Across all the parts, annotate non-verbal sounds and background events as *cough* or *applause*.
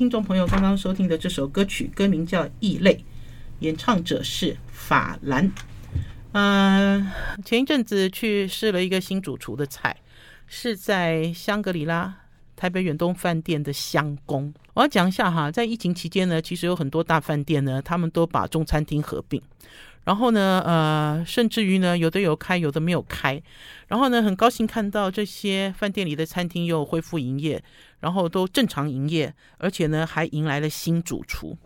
听众朋友刚刚收听的这首歌曲，歌名叫《异类》，演唱者是法兰。嗯、前一阵子去试了一个新主厨的菜，是在香格里拉台北远东饭店的香宫。我要讲一下哈，在疫情期间呢，其实有很多大饭店呢，他们都把中餐厅合并。然后呢，呃，甚至于呢，有的有开，有的没有开。然后呢，很高兴看到这些饭店里的餐厅又恢复营业，然后都正常营业，而且呢，还迎来了新主厨。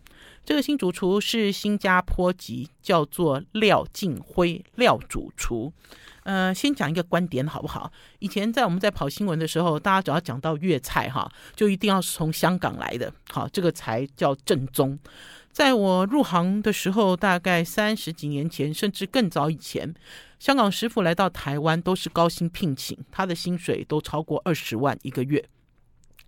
这个新主厨是新加坡籍，叫做廖敬辉，廖主厨。呃，先讲一个观点好不好？以前在我们在跑新闻的时候，大家只要讲到粤菜哈，就一定要是从香港来的，好，这个才叫正宗。在我入行的时候，大概三十几年前，甚至更早以前，香港师傅来到台湾都是高薪聘请，他的薪水都超过二十万一个月，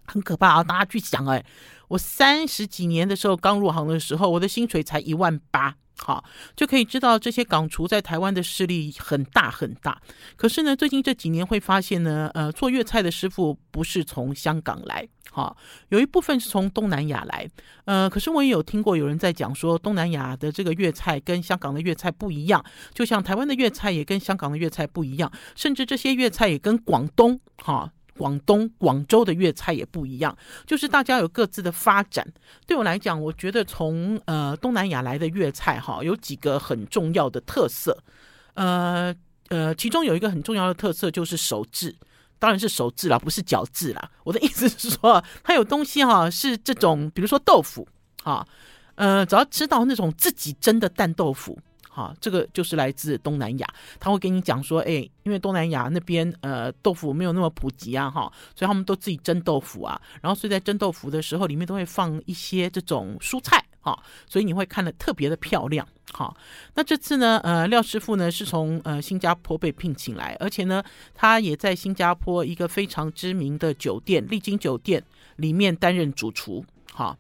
很可怕啊！大家去想，哎，我三十几年的时候刚入行的时候，我的薪水才一万八。好，就可以知道这些港厨在台湾的势力很大很大。可是呢，最近这几年会发现呢，呃，做粤菜的师傅不是从香港来，好，有一部分是从东南亚来。呃，可是我也有听过有人在讲说，东南亚的这个粤菜跟香港的粤菜不一样，就像台湾的粤菜也跟香港的粤菜不一样，甚至这些粤菜也跟广东，哈。广东、广州的粤菜也不一样，就是大家有各自的发展。对我来讲，我觉得从呃东南亚来的粤菜哈，有几个很重要的特色。呃呃，其中有一个很重要的特色就是手制，当然是手制啦，不是脚制啦。我的意思是说，它有东西哈是这种，比如说豆腐啊，呃，只要吃到那种自己蒸的蛋豆腐。好，这个就是来自东南亚，他会跟你讲说，哎，因为东南亚那边呃豆腐没有那么普及啊，哈，所以他们都自己蒸豆腐啊，然后所以在蒸豆腐的时候，里面都会放一些这种蔬菜，哈，所以你会看得特别的漂亮，哈。那这次呢，呃，廖师傅呢是从呃新加坡被聘请来，而且呢，他也在新加坡一个非常知名的酒店丽晶酒店里面担任主厨，哈。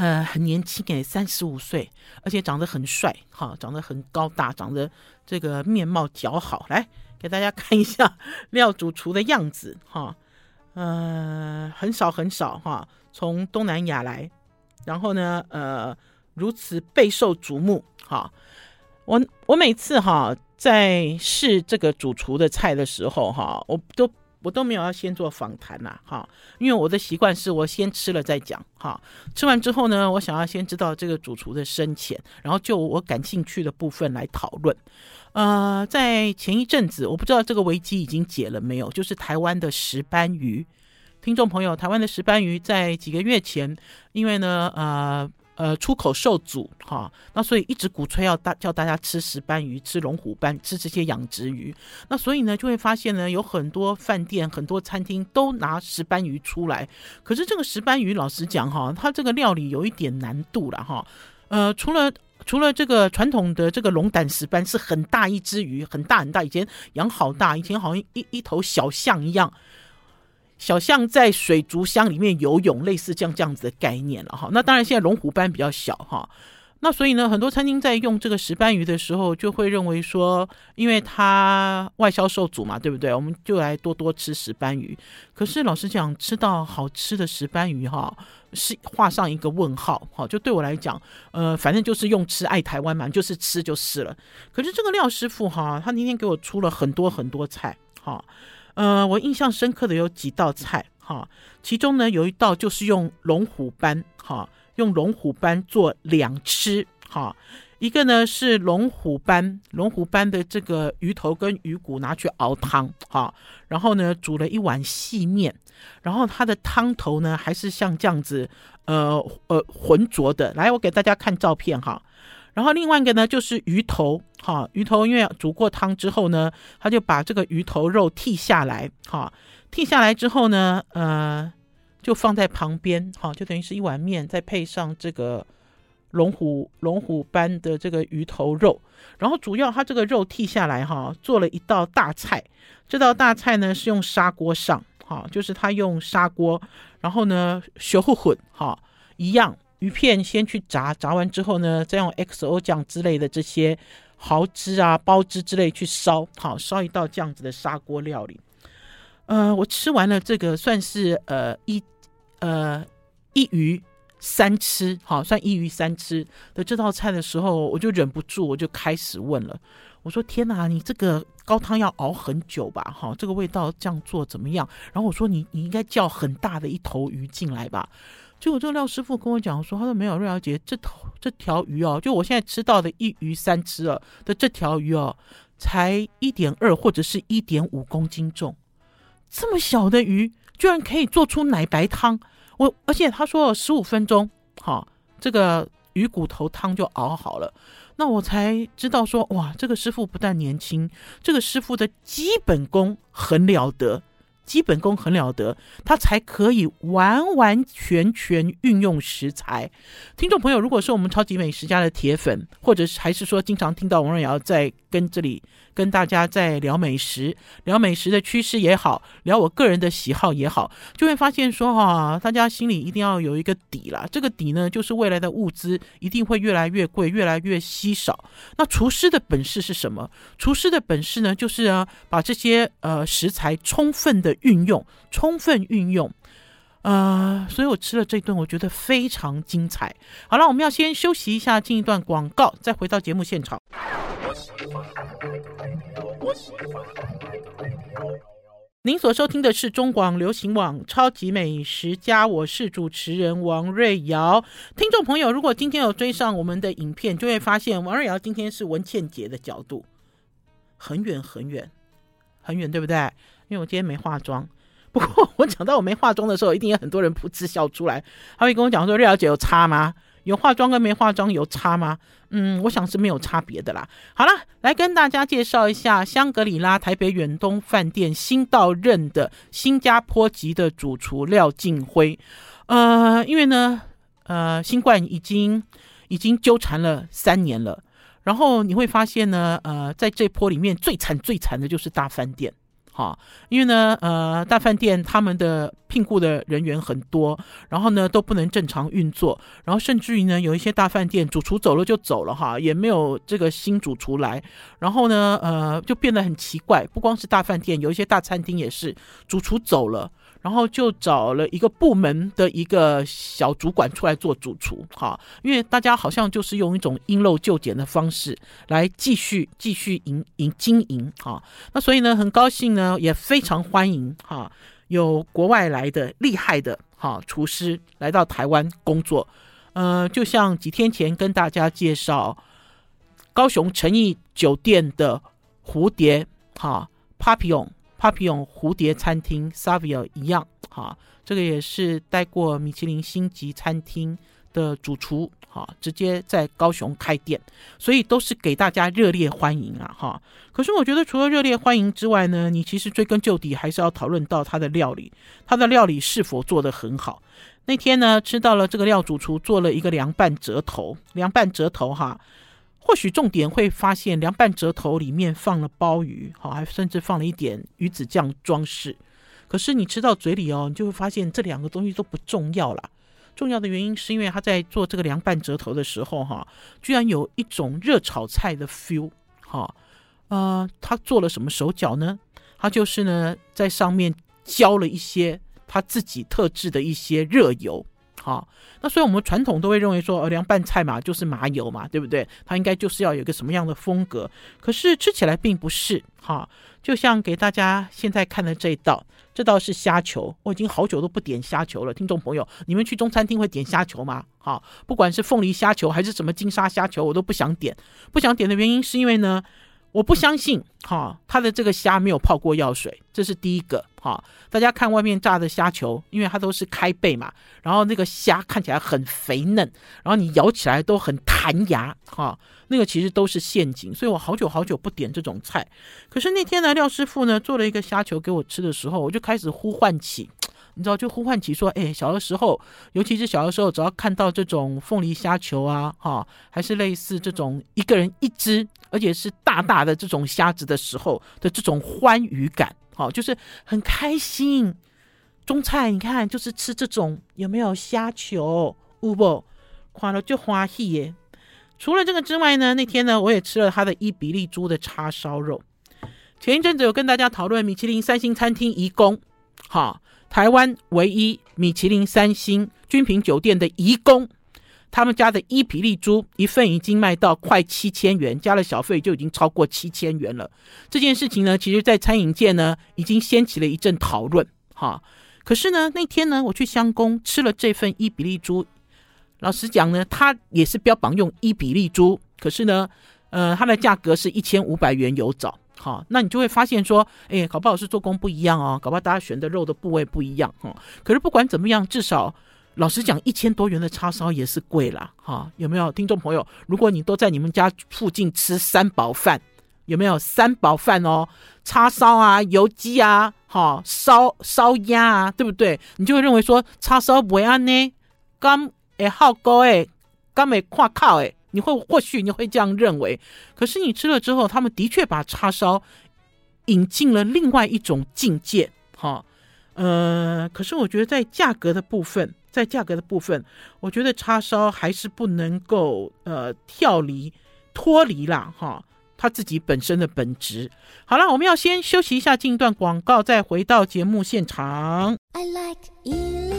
呃，很年轻诶，三十五岁，而且长得很帅，哈，长得很高大，长得这个面貌姣好。来给大家看一下 *laughs* 廖主厨的样子，哈，呃，很少很少哈，从东南亚来，然后呢，呃，如此备受瞩目，哈，我我每次哈在试这个主厨的菜的时候，哈，我都。我都没有要先做访谈呐，哈，因为我的习惯是我先吃了再讲，哈，吃完之后呢，我想要先知道这个主厨的深浅，然后就我感兴趣的部分来讨论。呃，在前一阵子，我不知道这个危机已经解了没有，就是台湾的石斑鱼，听众朋友，台湾的石斑鱼在几个月前，因为呢，呃。呃，出口受阻哈，那所以一直鼓吹要大叫大家吃石斑鱼、吃龙虎斑、吃这些养殖鱼。那所以呢，就会发现呢，有很多饭店、很多餐厅都拿石斑鱼出来。可是这个石斑鱼，老实讲哈，它这个料理有一点难度了哈。呃，除了除了这个传统的这个龙胆石斑是很大一只鱼，很大很大，以前养好大，以前好像一一头小象一样。小象在水族箱里面游泳，类似这样这样子的概念了哈。那当然，现在龙虎斑比较小哈。那所以呢，很多餐厅在用这个石斑鱼的时候，就会认为说，因为它外销受阻嘛，对不对？我们就来多多吃石斑鱼。可是老实讲，吃到好吃的石斑鱼哈，是画上一个问号哈。就对我来讲，呃，反正就是用吃爱台湾嘛，就是吃就是了。可是这个廖师傅哈，他那天给我出了很多很多菜哈。呃，我印象深刻的有几道菜哈，其中呢有一道就是用龙虎斑哈，用龙虎斑做两吃哈，一个呢是龙虎斑，龙虎斑的这个鱼头跟鱼骨拿去熬汤哈，然后呢煮了一碗细面，然后它的汤头呢还是像这样子呃呃浑浊的，来我给大家看照片哈。然后另外一个呢，就是鱼头，哈，鱼头因为煮过汤之后呢，他就把这个鱼头肉剃下来，哈，剃下来之后呢，呃，就放在旁边，哈，就等于是一碗面，再配上这个龙虎龙虎斑的这个鱼头肉，然后主要他这个肉剔下来，哈，做了一道大菜，这道大菜呢是用砂锅上，哈，就是他用砂锅，然后呢，学混混，哈，一样。鱼片先去炸，炸完之后呢，再用 XO 酱之类的这些蚝汁啊、鲍汁之类去烧，好，烧一道这样子的砂锅料理。呃，我吃完了这个，算是呃一呃一鱼三吃，好，算一鱼三吃的这道菜的时候，我就忍不住，我就开始问了。我说：“天哪，你这个高汤要熬很久吧？哈，这个味道这样做怎么样？”然后我说：“你你应该叫很大的一头鱼进来吧。”结果这个廖师傅跟我讲说：“他说没有，瑞肴姐，这头这条鱼哦，就我现在吃到的一鱼三吃了的这条鱼哦，才一点二或者是一点五公斤重，这么小的鱼居然可以做出奶白汤。我而且他说十五分钟，好，这个鱼骨头汤就熬好了。”那我才知道说，哇，这个师傅不但年轻，这个师傅的基本功很了得。基本功很了得，他才可以完完全全运用食材。听众朋友，如果是我们超级美食家的铁粉，或者还是说经常听到王瑞瑶在跟这里跟大家在聊美食，聊美食的趋势也好，聊我个人的喜好也好，就会发现说哈、啊，大家心里一定要有一个底啦。这个底呢，就是未来的物资一定会越来越贵，越来越稀少。那厨师的本事是什么？厨师的本事呢，就是啊，把这些呃食材充分的。运用充分运用，呃，所以我吃了这顿，我觉得非常精彩。好了，我们要先休息一下，进一段广告，再回到节目现场。您所收听的是中广流行网《超级美食家》，我是主持人王瑞瑶。听众朋友，如果今天有追上我们的影片，就会发现王瑞瑶今天是文倩姐的角度，很远很远很远，对不对？因为我今天没化妆，不过我讲到我没化妆的时候，一定有很多人噗嗤笑出来。他会跟我讲说：“瑞小姐有差吗？有化妆跟没化妆有差吗？”嗯，我想是没有差别的啦。好了，来跟大家介绍一下香格里拉台北远东饭店新到任的新加坡籍的主厨廖敬辉。呃，因为呢，呃，新冠已经已经纠缠了三年了，然后你会发现呢，呃，在这波里面最惨最惨的就是大饭店。哈，因为呢，呃，大饭店他们的聘雇的人员很多，然后呢都不能正常运作，然后甚至于呢有一些大饭店主厨走了就走了哈，也没有这个新主厨来，然后呢，呃，就变得很奇怪。不光是大饭店，有一些大餐厅也是主厨走了。然后就找了一个部门的一个小主管出来做主厨，哈，因为大家好像就是用一种因陋就简的方式来继续继续营营经营，哈，那所以呢，很高兴呢，也非常欢迎哈，有国外来的厉害的哈厨师来到台湾工作，呃，就像几天前跟大家介绍高雄诚义酒店的蝴蝶哈 Papillon。帕皮永蝴蝶餐厅 Savio 一样，哈，这个也是带过米其林星级餐厅的主厨，哈，直接在高雄开店，所以都是给大家热烈欢迎啊，哈。可是我觉得除了热烈欢迎之外呢，你其实追根究底还是要讨论到他的料理，他的料理是否做得很好。那天呢，吃到了这个料主厨做了一个凉拌折头，凉拌折头哈。或许重点会发现凉拌折头里面放了鲍鱼，好，还甚至放了一点鱼子酱装饰。可是你吃到嘴里哦，你就会发现这两个东西都不重要了。重要的原因是因为他在做这个凉拌折头的时候，哈，居然有一种热炒菜的 feel，哈，呃，他做了什么手脚呢？他就是呢，在上面浇了一些他自己特制的一些热油。好，那所以我们传统都会认为说，呃，凉拌菜嘛，就是麻油嘛，对不对？它应该就是要有一个什么样的风格？可是吃起来并不是。哈，就像给大家现在看的这一道，这道是虾球，我已经好久都不点虾球了。听众朋友，你们去中餐厅会点虾球吗？好，不管是凤梨虾球还是什么金沙虾球，我都不想点。不想点的原因是因为呢。我不相信，哈，它的这个虾没有泡过药水，这是第一个，哈。大家看外面炸的虾球，因为它都是开背嘛，然后那个虾看起来很肥嫩，然后你咬起来都很弹牙，哈，那个其实都是陷阱，所以我好久好久不点这种菜。可是那天呢，廖师傅呢做了一个虾球给我吃的时候，我就开始呼唤起。你知道，就呼唤起说，哎，小的时候，尤其是小的时候，只要看到这种凤梨虾球啊，哈，还是类似这种一个人一只，而且是大大的这种虾子的时候的这种欢愉感，哈，就是很开心。中菜你看，就是吃这种有没有虾球，有不？看了就欢喜耶。除了这个之外呢，那天呢，我也吃了他的伊比利猪的叉烧肉。前一阵子有跟大家讨论米其林三星餐厅颐宫，哈。台湾唯一米其林三星君品酒店的颐宫，他们家的伊比利猪一份已经卖到快七千元，加了小费就已经超过七千元了。这件事情呢，其实在餐饮界呢已经掀起了一阵讨论。哈，可是呢那天呢我去乡公吃了这份伊比利猪，老实讲呢，它也是标榜用伊比利猪，可是呢，呃，它的价格是一千五百元有找。好，那你就会发现说，哎，搞不好是做工不一样哦，搞不好大家选的肉的部位不一样哈。可是不管怎么样，至少老实讲，一千多元的叉烧也是贵了哈。有没有听众朋友？如果你都在你们家附近吃三宝饭，有没有三宝饭哦？叉烧啊，油鸡啊，哈，烧烧鸭啊，对不对？你就会认为说，叉烧不会安呢，刚诶好高诶，刚没跨靠诶。你会或许你会这样认为，可是你吃了之后，他们的确把叉烧引进了另外一种境界，哈，呃，可是我觉得在价格的部分，在价格的部分，我觉得叉烧还是不能够呃跳离脱离啦，哈，它自己本身的本质。好了，我们要先休息一下，进一段广告，再回到节目现场。I like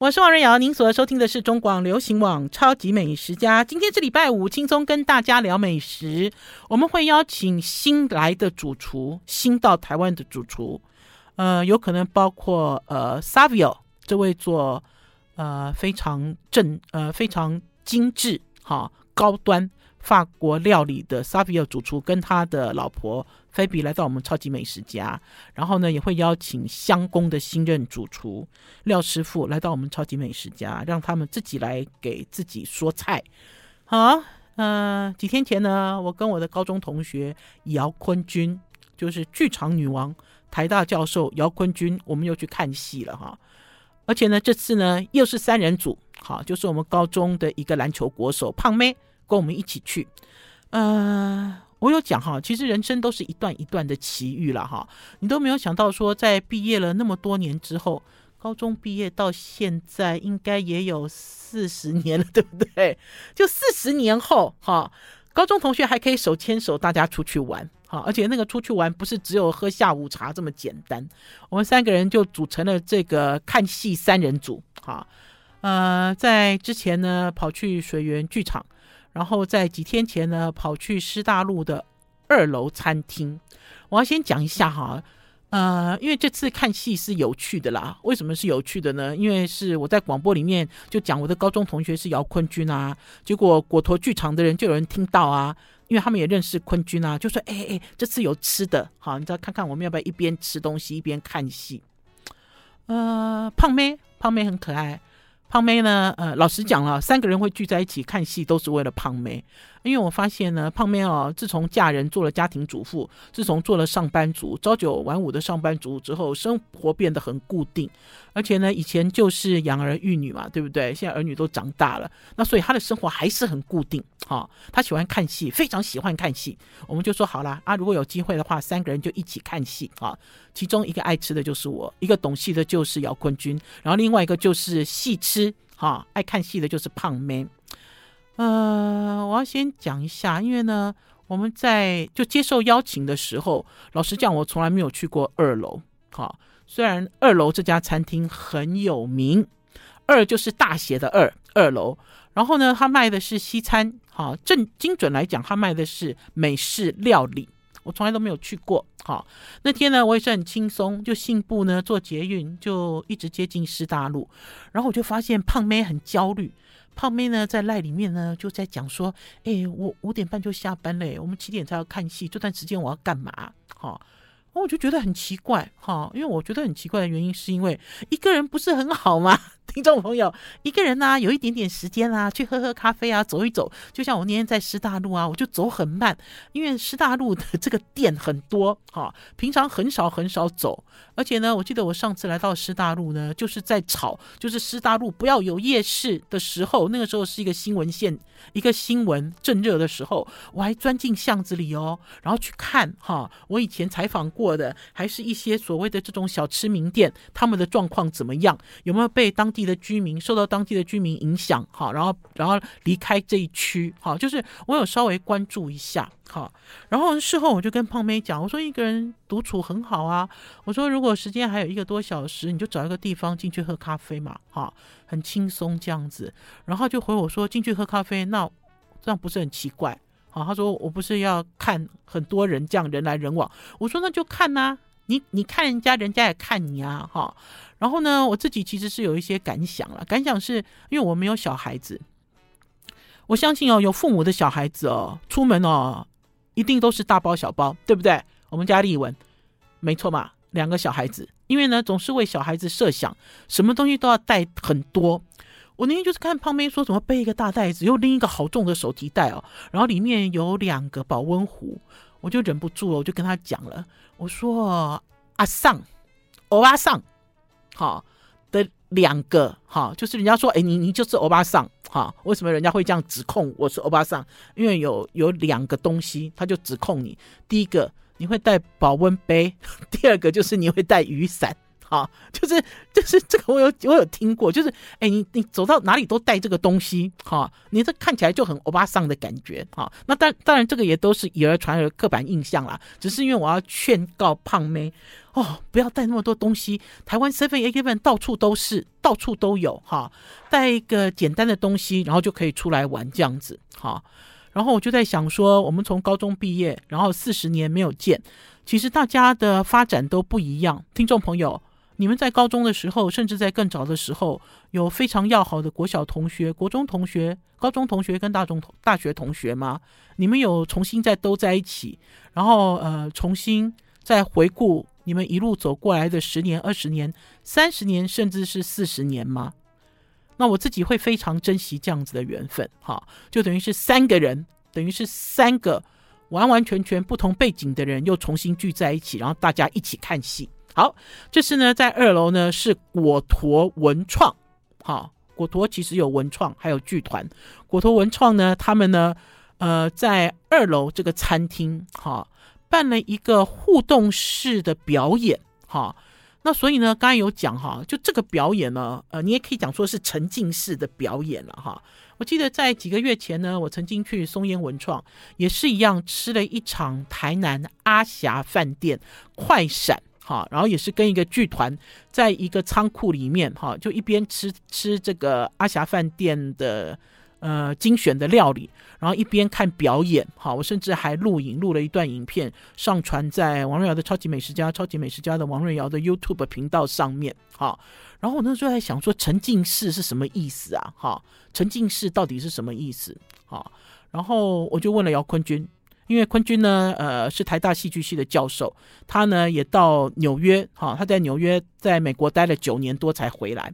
我是王瑞瑶，您所收听的是中广流行网《超级美食家》。今天是礼拜五，轻松跟大家聊美食。我们会邀请新来的主厨，新到台湾的主厨，呃，有可能包括呃，Savio 这位做呃非常正呃非常精致哈高端法国料理的 Savio 主厨，跟他的老婆。菲比来到我们超级美食家，然后呢，也会邀请乡公的新任主厨廖师傅来到我们超级美食家，让他们自己来给自己说菜。好，嗯、呃，几天前呢，我跟我的高中同学姚坤君，就是剧场女王、台大教授姚坤君，我们又去看戏了哈。而且呢，这次呢又是三人组，好，就是我们高中的一个篮球国手胖妹跟我们一起去，呃。我有讲哈，其实人生都是一段一段的奇遇了哈。你都没有想到说，在毕业了那么多年之后，高中毕业到现在应该也有四十年了，*laughs* 对不对？就四十年后哈，高中同学还可以手牵手，大家出去玩哈。而且那个出去玩不是只有喝下午茶这么简单，我们三个人就组成了这个看戏三人组哈。呃，在之前呢，跑去水源剧场。然后在几天前呢，跑去师大路的二楼餐厅。我要先讲一下哈，呃，因为这次看戏是有趣的啦。为什么是有趣的呢？因为是我在广播里面就讲我的高中同学是姚坤君啊，结果果陀剧场的人就有人听到啊，因为他们也认识坤君啊，就说：“哎哎，这次有吃的，好，你再看看我们要不要一边吃东西一边看戏？”呃，胖妹，胖妹很可爱。胖妹呢？呃，老实讲了，三个人会聚在一起看戏，都是为了胖妹。因为我发现呢，胖妹哦，自从嫁人做了家庭主妇，自从做了上班族，朝九晚五的上班族之后，生活变得很固定。而且呢，以前就是养儿育女嘛，对不对？现在儿女都长大了，那所以她的生活还是很固定。哈、哦，她喜欢看戏，非常喜欢看戏。我们就说好了啊，如果有机会的话，三个人就一起看戏啊、其中一个爱吃的就是我，一个懂戏的就是姚坤君，然后另外一个就是戏痴，哈、哦，爱看戏的就是胖妹。呃，我要先讲一下，因为呢，我们在就接受邀请的时候，老实讲，我从来没有去过二楼。好，虽然二楼这家餐厅很有名，二就是大写的二，二楼。然后呢，他卖的是西餐，好，正精准来讲，他卖的是美式料理。我从来都没有去过。好，那天呢，我也是很轻松，就信步呢坐捷运，就一直接近师大路，然后我就发现胖妹很焦虑。胖妹呢，在赖里面呢，就在讲说：“哎、我五点半就下班嘞，我们七点才要看戏，这段时间我要干嘛？”好我就觉得很奇怪，哈，因为我觉得很奇怪的原因，是因为一个人不是很好吗？*laughs* 听众朋友，一个人呢、啊，有一点点时间啊，去喝喝咖啡啊，走一走。就像我那天在师大路啊，我就走很慢，因为师大路的这个店很多，哈，平常很少很少走。而且呢，我记得我上次来到师大路呢，就是在吵，就是师大路不要有夜市的时候，那个时候是一个新闻线，一个新闻正热的时候，我还钻进巷子里哦，然后去看哈，我以前采访过过的，还是一些所谓的这种小吃名店，他们的状况怎么样，有没有被当地的居民受到当地的居民影响，好，然后然后离开这一区，好，就是我有稍微关注一下，好，然后事后我就跟胖妹讲，我说一个人独处很好啊，我说如果时间还有一个多小时，你就找一个地方进去喝咖啡嘛，好，很轻松这样子，然后就回我说进去喝咖啡，那这样不是很奇怪？好，他说我不是要看很多人这样人来人往，我说那就看呐、你你看人家，人家也看你啊，哈。然后呢，我自己其实是有一些感想了。感想是因为我没有小孩子，我相信哦，有父母的小孩子哦，出门哦，一定都是大包小包，对不对？我们家丽文，没错嘛，两个小孩子，因为呢，总是为小孩子设想，什么东西都要带很多。我那天就是看旁边说什么背一个大袋子，又拎一个好重的手提袋哦，然后里面有两个保温壶。我就忍不住了，我就跟他讲了，我说阿桑，欧巴桑，好的两个，哈，就是人家说，哎，你你就是欧巴桑，哈，为什么人家会这样指控我是欧巴桑？因为有有两个东西，他就指控你，第一个你会带保温杯，*laughs* 第二个就是你会带雨伞。好，就是就是这个我有我有听过，就是哎，你你走到哪里都带这个东西，哈，你这看起来就很欧巴桑的感觉，哈。那当当然这个也都是以讹传讹刻板印象啦，只是因为我要劝告胖妹哦，不要带那么多东西。台湾 Seven Eleven 到处都是，到处都有，哈，带一个简单的东西，然后就可以出来玩这样子，哈。然后我就在想说，我们从高中毕业，然后四十年没有见，其实大家的发展都不一样，听众朋友。你们在高中的时候，甚至在更早的时候，有非常要好的国小同学、国中同学、高中同学跟大中大学同学吗？你们有重新再都在一起，然后呃，重新再回顾你们一路走过来的十年、二十年、三十年，甚至是四十年吗？那我自己会非常珍惜这样子的缘分，哈，就等于是三个人，等于是三个完完全全不同背景的人又重新聚在一起，然后大家一起看戏。好，这是呢，在二楼呢是果陀文创，好，果陀其实有文创，还有剧团。果陀文创呢，他们呢，呃，在二楼这个餐厅，哈，办了一个互动式的表演，哈。那所以呢，刚才有讲哈，就这个表演呢，呃，你也可以讲说是沉浸式的表演了，哈。我记得在几个月前呢，我曾经去松烟文创，也是一样吃了一场台南阿霞饭店快闪。好，然后也是跟一个剧团在一个仓库里面，哈，就一边吃吃这个阿霞饭店的呃精选的料理，然后一边看表演，好，我甚至还录影录了一段影片，上传在王瑞瑶的超级美食家、超级美食家的王瑞瑶的 YouTube 频道上面，好，然后我那时候在想说沉浸式是什么意思啊？哈，沉浸式到底是什么意思？好，然后我就问了姚坤君。因为坤君呢，呃，是台大戏剧系的教授，他呢也到纽约，哈，他在纽约，在美国待了九年多才回来，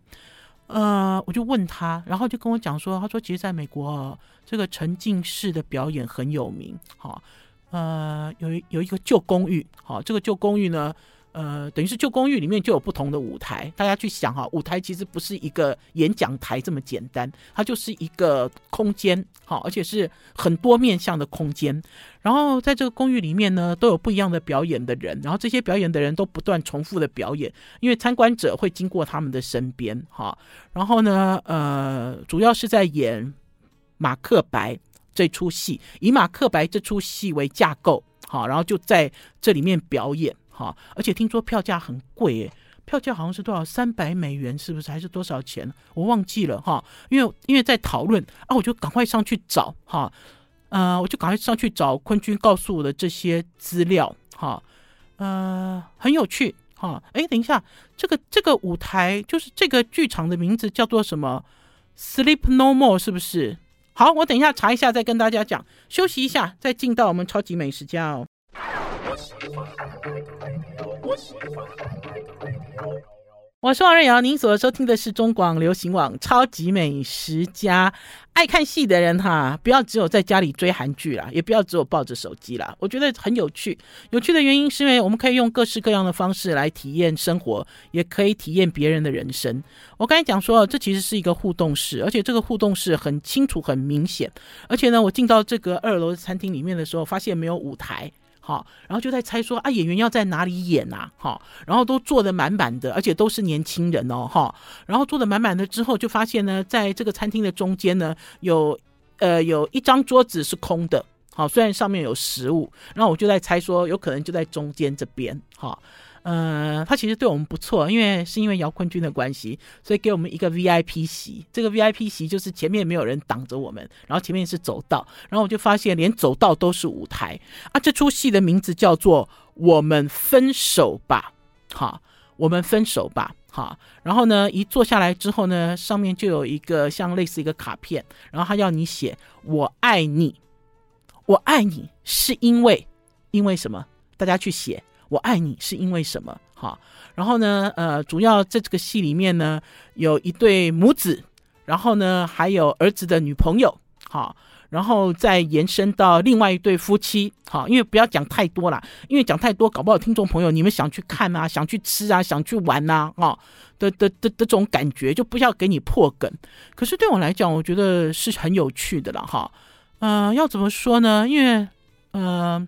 呃，我就问他，然后就跟我讲说，他说其实在美国这个沉浸式的表演很有名，哈，呃，有有一个旧公寓，哈，这个旧公寓呢。呃，等于是旧公寓里面就有不同的舞台，大家去想哈，舞台其实不是一个演讲台这么简单，它就是一个空间，好，而且是很多面向的空间。然后在这个公寓里面呢，都有不一样的表演的人，然后这些表演的人都不断重复的表演，因为参观者会经过他们的身边，哈。然后呢，呃，主要是在演马克白这出戏，以马克白这出戏为架构，好，然后就在这里面表演。好，而且听说票价很贵诶，票价好像是多少三百美元，是不是还是多少钱？我忘记了哈，因为因为在讨论啊，我就赶快上去找哈，呃，我就赶快上去找坤君告诉我的这些资料哈，呃，很有趣哈。哎，等一下，这个这个舞台就是这个剧场的名字叫做什么？Sleep No More 是不是？好，我等一下查一下再跟大家讲。休息一下，再进到我们超级美食家哦。我是王瑞瑶，您所收听的是中广流行网《超级美食家》。爱看戏的人哈，不要只有在家里追韩剧啦，也不要只有抱着手机啦。我觉得很有趣，有趣的原因是因为我们可以用各式各样的方式来体验生活，也可以体验别人的人生。我刚才讲说，这其实是一个互动式，而且这个互动式很清楚、很明显。而且呢，我进到这个二楼的餐厅里面的时候，发现没有舞台。好，然后就在猜说啊，演员要在哪里演呐？好，然后都坐得满满的，而且都是年轻人哦，哈，然后坐得满满的之后，就发现呢，在这个餐厅的中间呢，有呃有一张桌子是空的，好，虽然上面有食物，然后我就在猜说，有可能就在中间这边，哈。呃，他其实对我们不错，因为是因为姚坤军的关系，所以给我们一个 VIP 席。这个 VIP 席就是前面没有人挡着我们，然后前面是走道，然后我就发现连走道都是舞台啊。这出戏的名字叫做《我们分手吧》，好，我们分手吧，好。然后呢，一坐下来之后呢，上面就有一个像类似一个卡片，然后他要你写“我爱你”，我爱你是因为因为什么？大家去写。我爱你是因为什么？哈，然后呢，呃，主要在这个戏里面呢，有一对母子，然后呢，还有儿子的女朋友，哈，然后再延伸到另外一对夫妻，哈，因为不要讲太多啦，因为讲太多，搞不好听众朋友你们想去看啊，想去吃啊，想去玩呐，哈，的的的的这种感觉，就不要给你破梗。可是对我来讲，我觉得是很有趣的了，哈，呃，要怎么说呢？因为，呃。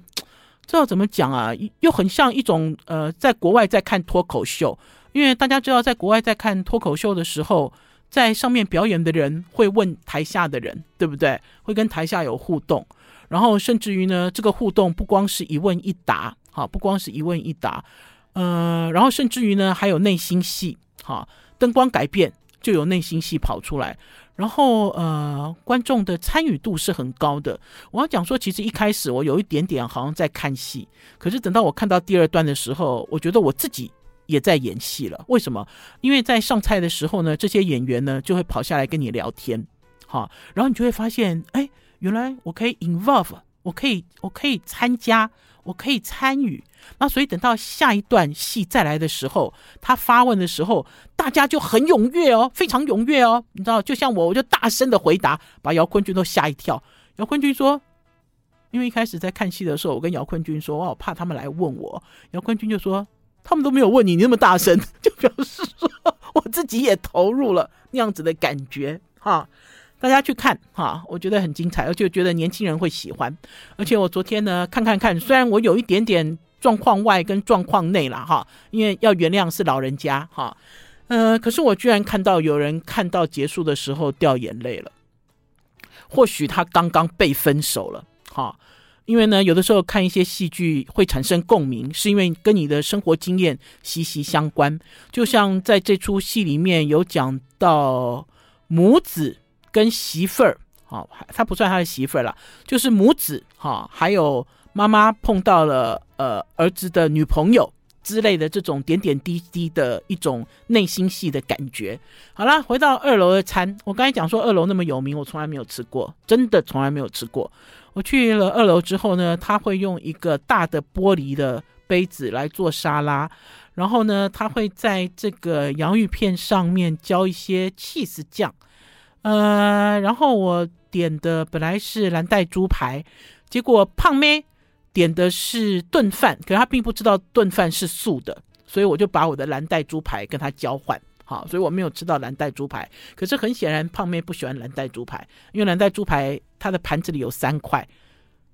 这要怎么讲啊？又很像一种呃，在国外在看脱口秀，因为大家知道，在国外在看脱口秀的时候，在上面表演的人会问台下的人，对不对？会跟台下有互动，然后甚至于呢，这个互动不光是一问一答，好，不光是一问一答，呃，然后甚至于呢，还有内心戏，好，灯光改变就有内心戏跑出来。然后，呃，观众的参与度是很高的。我要讲说，其实一开始我有一点点好像在看戏，可是等到我看到第二段的时候，我觉得我自己也在演戏了。为什么？因为在上菜的时候呢，这些演员呢就会跑下来跟你聊天，好，然后你就会发现，哎，原来我可以 involve，我可以，我可以参加。我可以参与，那所以等到下一段戏再来的时候，他发问的时候，大家就很踊跃哦，非常踊跃哦，你知道，就像我，我就大声的回答，把姚坤军都吓一跳。姚坤军说：“因为一开始在看戏的时候，我跟姚坤军说，我怕他们来问我。”姚坤军就说：“他们都没有问你，你那么大声，*laughs* 就表示说我自己也投入了那样子的感觉，哈。”大家去看哈，我觉得很精彩，而且觉得年轻人会喜欢。而且我昨天呢，看看看，虽然我有一点点状况外跟状况内了哈，因为要原谅是老人家哈，呃，可是我居然看到有人看到结束的时候掉眼泪了。或许他刚刚被分手了哈，因为呢，有的时候看一些戏剧会产生共鸣，是因为跟你的生活经验息息相关。就像在这出戏里面有讲到母子。跟媳妇儿，好，他不算他的媳妇儿了，就是母子，哈，还有妈妈碰到了呃儿子的女朋友之类的这种点点滴滴的一种内心戏的感觉。好了，回到二楼的餐，我刚才讲说二楼那么有名，我从来没有吃过，真的从来没有吃过。我去了二楼之后呢，他会用一个大的玻璃的杯子来做沙拉，然后呢，他会在这个洋芋片上面浇一些 cheese 酱。呃，然后我点的本来是蓝带猪排，结果胖妹点的是炖饭，可是她并不知道炖饭是素的，所以我就把我的蓝带猪排跟她交换，好，所以我没有吃到蓝带猪排。可是很显然，胖妹不喜欢蓝带猪排，因为蓝带猪排它的盘子里有三块，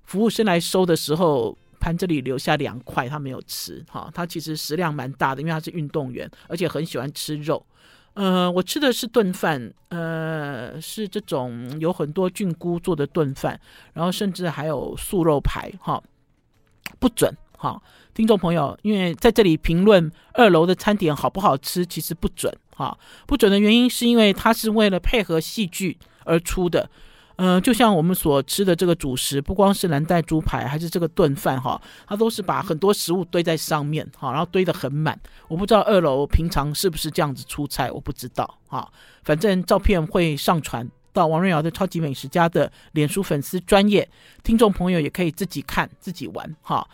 服务生来收的时候，盘子里留下两块，他没有吃，哈，他其实食量蛮大的，因为他是运动员，而且很喜欢吃肉。呃，我吃的是炖饭，呃，是这种有很多菌菇做的炖饭，然后甚至还有素肉排，哈，不准，哈，听众朋友，因为在这里评论二楼的餐点好不好吃，其实不准，哈，不准的原因是因为它是为了配合戏剧而出的。嗯、就像我们所吃的这个主食，不光是蓝带猪排，还是这个炖饭哈，它都是把很多食物堆在上面哈，然后堆得很满。我不知道二楼平常是不是这样子出菜，我不知道哈。反正照片会上传到王瑞瑶的超级美食家的脸书粉丝专业，听众朋友也可以自己看自己玩哈。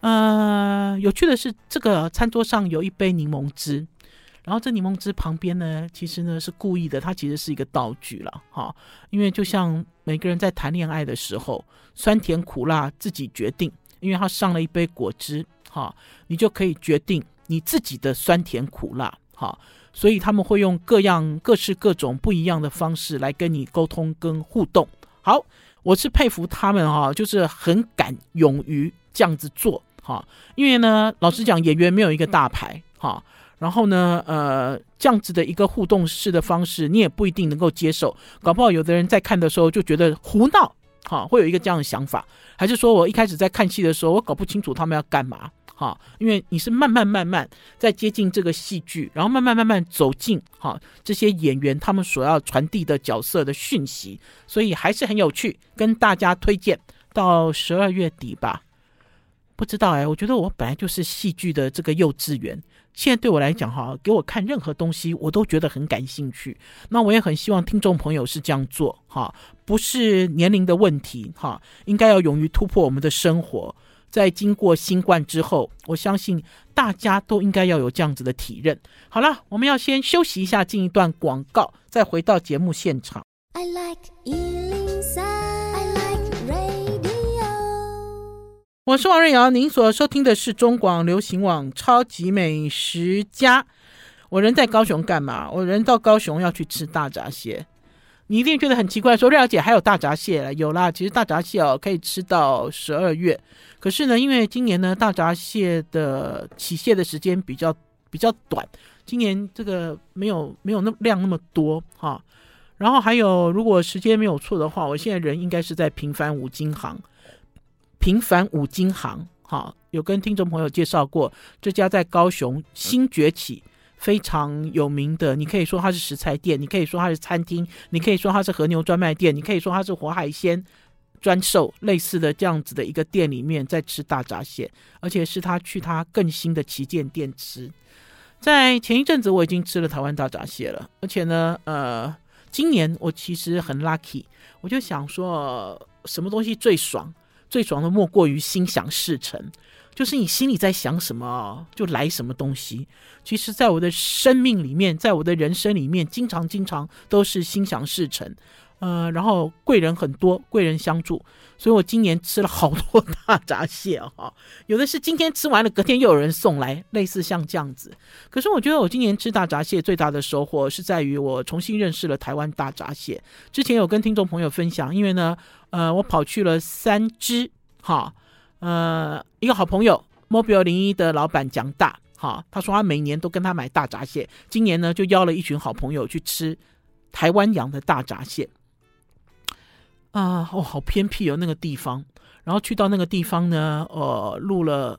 呃，有趣的是，这个餐桌上有一杯柠檬汁。然后这柠檬汁旁边呢，其实呢是故意的，它其实是一个道具了，哈，因为就像每个人在谈恋爱的时候，酸甜苦辣自己决定，因为它上了一杯果汁，哈，你就可以决定你自己的酸甜苦辣，哈，所以他们会用各样各式各种不一样的方式来跟你沟通跟互动。好，我是佩服他们哈，就是很敢勇于这样子做哈，因为呢，老实讲，演员没有一个大牌哈，然后呢，呃，这样子的一个互动式的方式，你也不一定能够接受，搞不好有的人在看的时候就觉得胡闹哈，会有一个这样的想法，还是说我一开始在看戏的时候，我搞不清楚他们要干嘛。哈，因为你是慢慢慢慢在接近这个戏剧，然后慢慢慢慢走进哈这些演员他们所要传递的角色的讯息，所以还是很有趣，跟大家推荐到十二月底吧。不知道哎，我觉得我本来就是戏剧的这个幼稚园，现在对我来讲哈，给我看任何东西我都觉得很感兴趣。那我也很希望听众朋友是这样做哈，不是年龄的问题哈，应该要勇于突破我们的生活。在经过新冠之后，我相信大家都应该要有这样子的体认。好了，我们要先休息一下，进一段广告，再回到节目现场。I like you. 我是王瑞瑶，您所收听的是中广流行网《超级美食家》。我人在高雄干嘛？我人到高雄要去吃大闸蟹。你一定觉得很奇怪，说瑞瑶姐还有大闸蟹了？有啦，其实大闸蟹哦可以吃到十二月。可是呢，因为今年呢大闸蟹的起蟹的时间比较比较短，今年这个没有没有那量那么多哈。然后还有，如果时间没有错的话，我现在人应该是在平凡五金行。平凡五金行哈，有跟听众朋友介绍过这家在高雄新崛起。非常有名的，你可以说它是食材店，你可以说它是餐厅，你可以说它是和牛专卖店，你可以说它是活海鲜专售类似的这样子的一个店里面在吃大闸蟹，而且是他去他更新的旗舰店吃。在前一阵子我已经吃了台湾大闸蟹了，而且呢，呃，今年我其实很 lucky，我就想说，什么东西最爽？最爽的莫过于心想事成。就是你心里在想什么，就来什么东西。其实，在我的生命里面，在我的人生里面，经常经常都是心想事成，呃，然后贵人很多，贵人相助。所以我今年吃了好多 *laughs* 大闸蟹哈，有的是今天吃完了，隔天又有人送来，类似像这样子。可是我觉得我今年吃大闸蟹最大的收获是在于我重新认识了台湾大闸蟹。之前有跟听众朋友分享，因为呢，呃，我跑去了三只哈。呃，一个好朋友，Mobile 零一的老板蒋大，哈，他说他每年都跟他买大闸蟹，今年呢就邀了一群好朋友去吃台湾养的大闸蟹。啊，哦，好偏僻哦那个地方，然后去到那个地方呢，呃，录了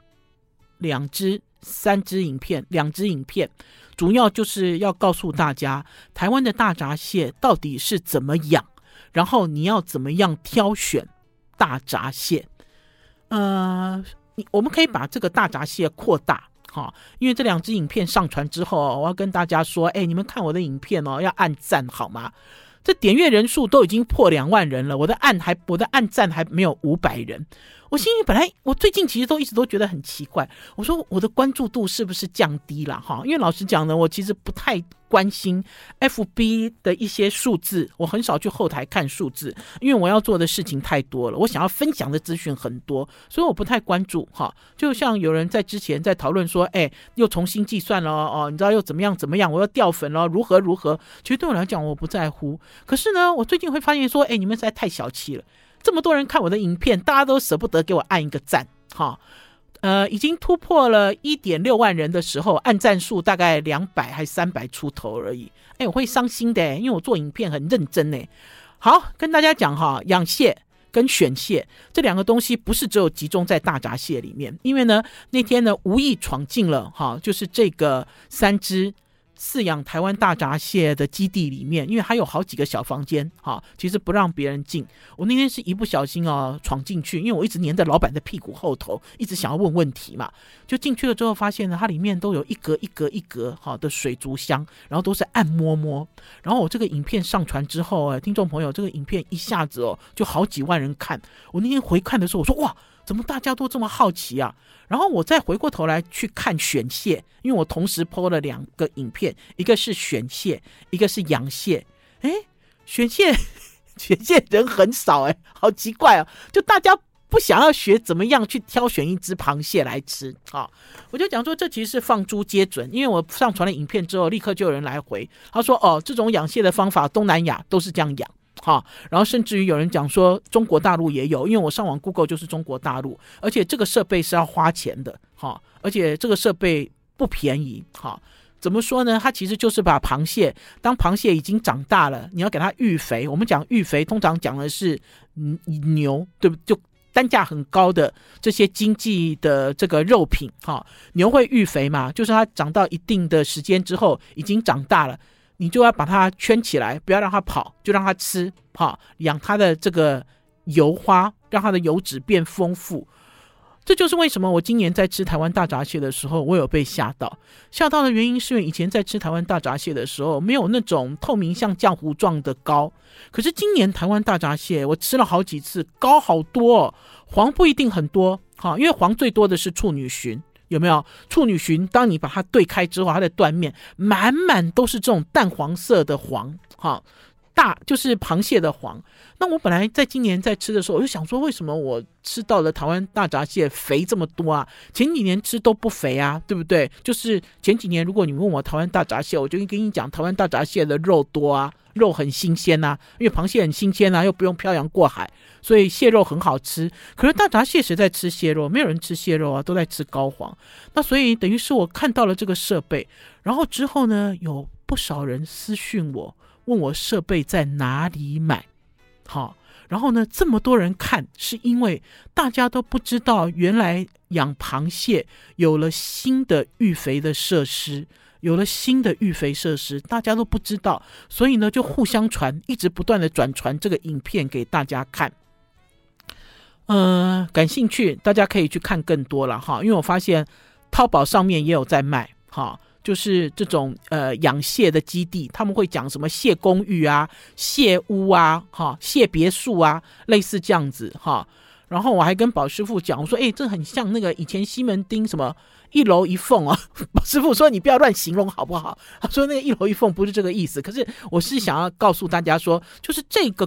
两支、三支影片，两支影片，主要就是要告诉大家台湾的大闸蟹到底是怎么养，然后你要怎么样挑选大闸蟹。呃，你我们可以把这个大闸蟹扩大哈，因为这两支影片上传之后，我要跟大家说，哎，你们看我的影片哦，要按赞好吗？这点阅人数都已经破两万人了，我的按还我的按赞还没有五百人。我心里本来，我最近其实都一直都觉得很奇怪。我说我的关注度是不是降低了哈？因为老实讲呢，我其实不太关心 FB 的一些数字，我很少去后台看数字，因为我要做的事情太多了，我想要分享的资讯很多，所以我不太关注哈。就像有人在之前在讨论说，哎，又重新计算了哦，你知道又怎么样怎么样，我要掉粉了，如何如何？其实对我来讲，我不在乎。可是呢，我最近会发现说，哎，你们实在太小气了。这么多人看我的影片，大家都舍不得给我按一个赞，哈，呃，已经突破了一点六万人的时候，按赞数大概两百还三百出头而已，哎，我会伤心的，因为我做影片很认真呢。好，跟大家讲哈，养蟹跟选蟹这两个东西不是只有集中在大闸蟹里面，因为呢，那天呢无意闯进了哈，就是这个三只。饲养台湾大闸蟹的基地里面，因为它有好几个小房间，哈，其实不让别人进。我那天是一不小心哦，闯进去，因为我一直黏在老板的屁股后头，一直想要问问题嘛。就进去了之后，发现呢，它里面都有一格一格一格好的水族箱，然后都是按摩摸。然后我这个影片上传之后，哎，听众朋友，这个影片一下子哦，就好几万人看。我那天回看的时候，我说哇。怎么大家都这么好奇啊？然后我再回过头来去看选蟹，因为我同时 PO 了两个影片，一个是选蟹，一个是养蟹。哎，选蟹，*laughs* 选蟹人很少哎，好奇怪哦！就大家不想要学怎么样去挑选一只螃蟹来吃啊？我就讲说，这其实是放诸皆准，因为我上传了影片之后，立刻就有人来回，他说哦，这种养蟹的方法，东南亚都是这样养。哈，然后甚至于有人讲说中国大陆也有，因为我上网 Google 就是中国大陆，而且这个设备是要花钱的，哈，而且这个设备不便宜，哈，怎么说呢？它其实就是把螃蟹，当螃蟹已经长大了，你要给它育肥。我们讲育肥，通常讲的是嗯牛，对不？就单价很高的这些经济的这个肉品，哈，牛会育肥嘛？就是它长到一定的时间之后，已经长大了。你就要把它圈起来，不要让它跑，就让它吃，哈，养它的这个油花，让它的油脂变丰富。这就是为什么我今年在吃台湾大闸蟹的时候，我有被吓到。吓到的原因是因为以前在吃台湾大闸蟹的时候，没有那种透明像浆糊状的膏。可是今年台湾大闸蟹，我吃了好几次，膏好多哦，黄不一定很多，哈，因为黄最多的是处女鲟。有没有处女寻？当你把它对开之后，它的断面满满都是这种淡黄色的黄，哈，大就是螃蟹的黄。那我本来在今年在吃的时候，我就想说，为什么我吃到了台湾大闸蟹肥这么多啊？前几年吃都不肥啊，对不对？就是前几年，如果你问我台湾大闸蟹，我就跟你讲，台湾大闸蟹的肉多啊。肉很新鲜呐、啊，因为螃蟹很新鲜呐、啊，又不用漂洋过海，所以蟹肉很好吃。可是大闸蟹谁在吃蟹肉？没有人吃蟹肉啊，都在吃膏黄。那所以等于是我看到了这个设备，然后之后呢，有不少人私讯我，问我设备在哪里买。好，然后呢，这么多人看，是因为大家都不知道，原来养螃蟹有了新的育肥的设施。有了新的育肥设施，大家都不知道，所以呢，就互相传，一直不断的转传这个影片给大家看。嗯、感兴趣，大家可以去看更多了哈，因为我发现淘宝上面也有在卖哈，就是这种呃养蟹的基地，他们会讲什么蟹公寓啊、蟹屋啊、哈蟹别墅啊，类似这样子哈。然后我还跟宝师傅讲，我说，哎，这很像那个以前西门町什么。一楼一凤啊，*laughs* 宝师傅说你不要乱形容好不好？*laughs* 他说那个一楼一凤不是这个意思，可是我是想要告诉大家说，就是这个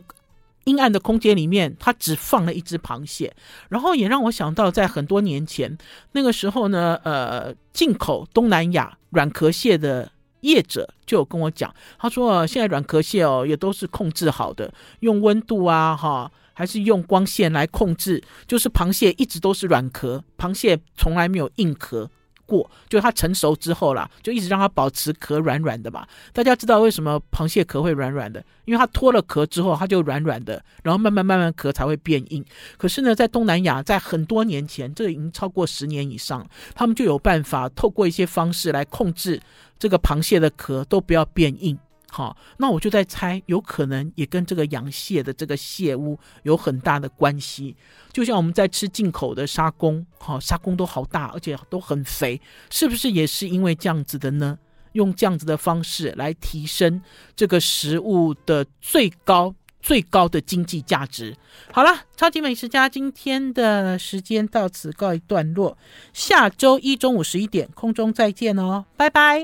阴暗的空间里面，它只放了一只螃蟹，然后也让我想到在很多年前那个时候呢，呃，进口东南亚软壳蟹的业者就有跟我讲，他说啊现在软壳蟹哦也都是控制好的，用温度啊哈。还是用光线来控制，就是螃蟹一直都是软壳，螃蟹从来没有硬壳过。就它成熟之后啦，就一直让它保持壳软软的嘛。大家知道为什么螃蟹壳会软软的？因为它脱了壳之后，它就软软的，然后慢慢慢慢壳才会变硬。可是呢，在东南亚，在很多年前，这已经超过十年以上，他们就有办法透过一些方式来控制这个螃蟹的壳都不要变硬。好，那我就在猜，有可能也跟这个养蟹的这个蟹屋有很大的关系。就像我们在吃进口的沙公，好，沙公都好大，而且都很肥，是不是也是因为这样子的呢？用这样子的方式来提升这个食物的最高最高的经济价值。好了，超级美食家今天的时间到此告一段落，下周一中午十一点空中再见哦，拜拜。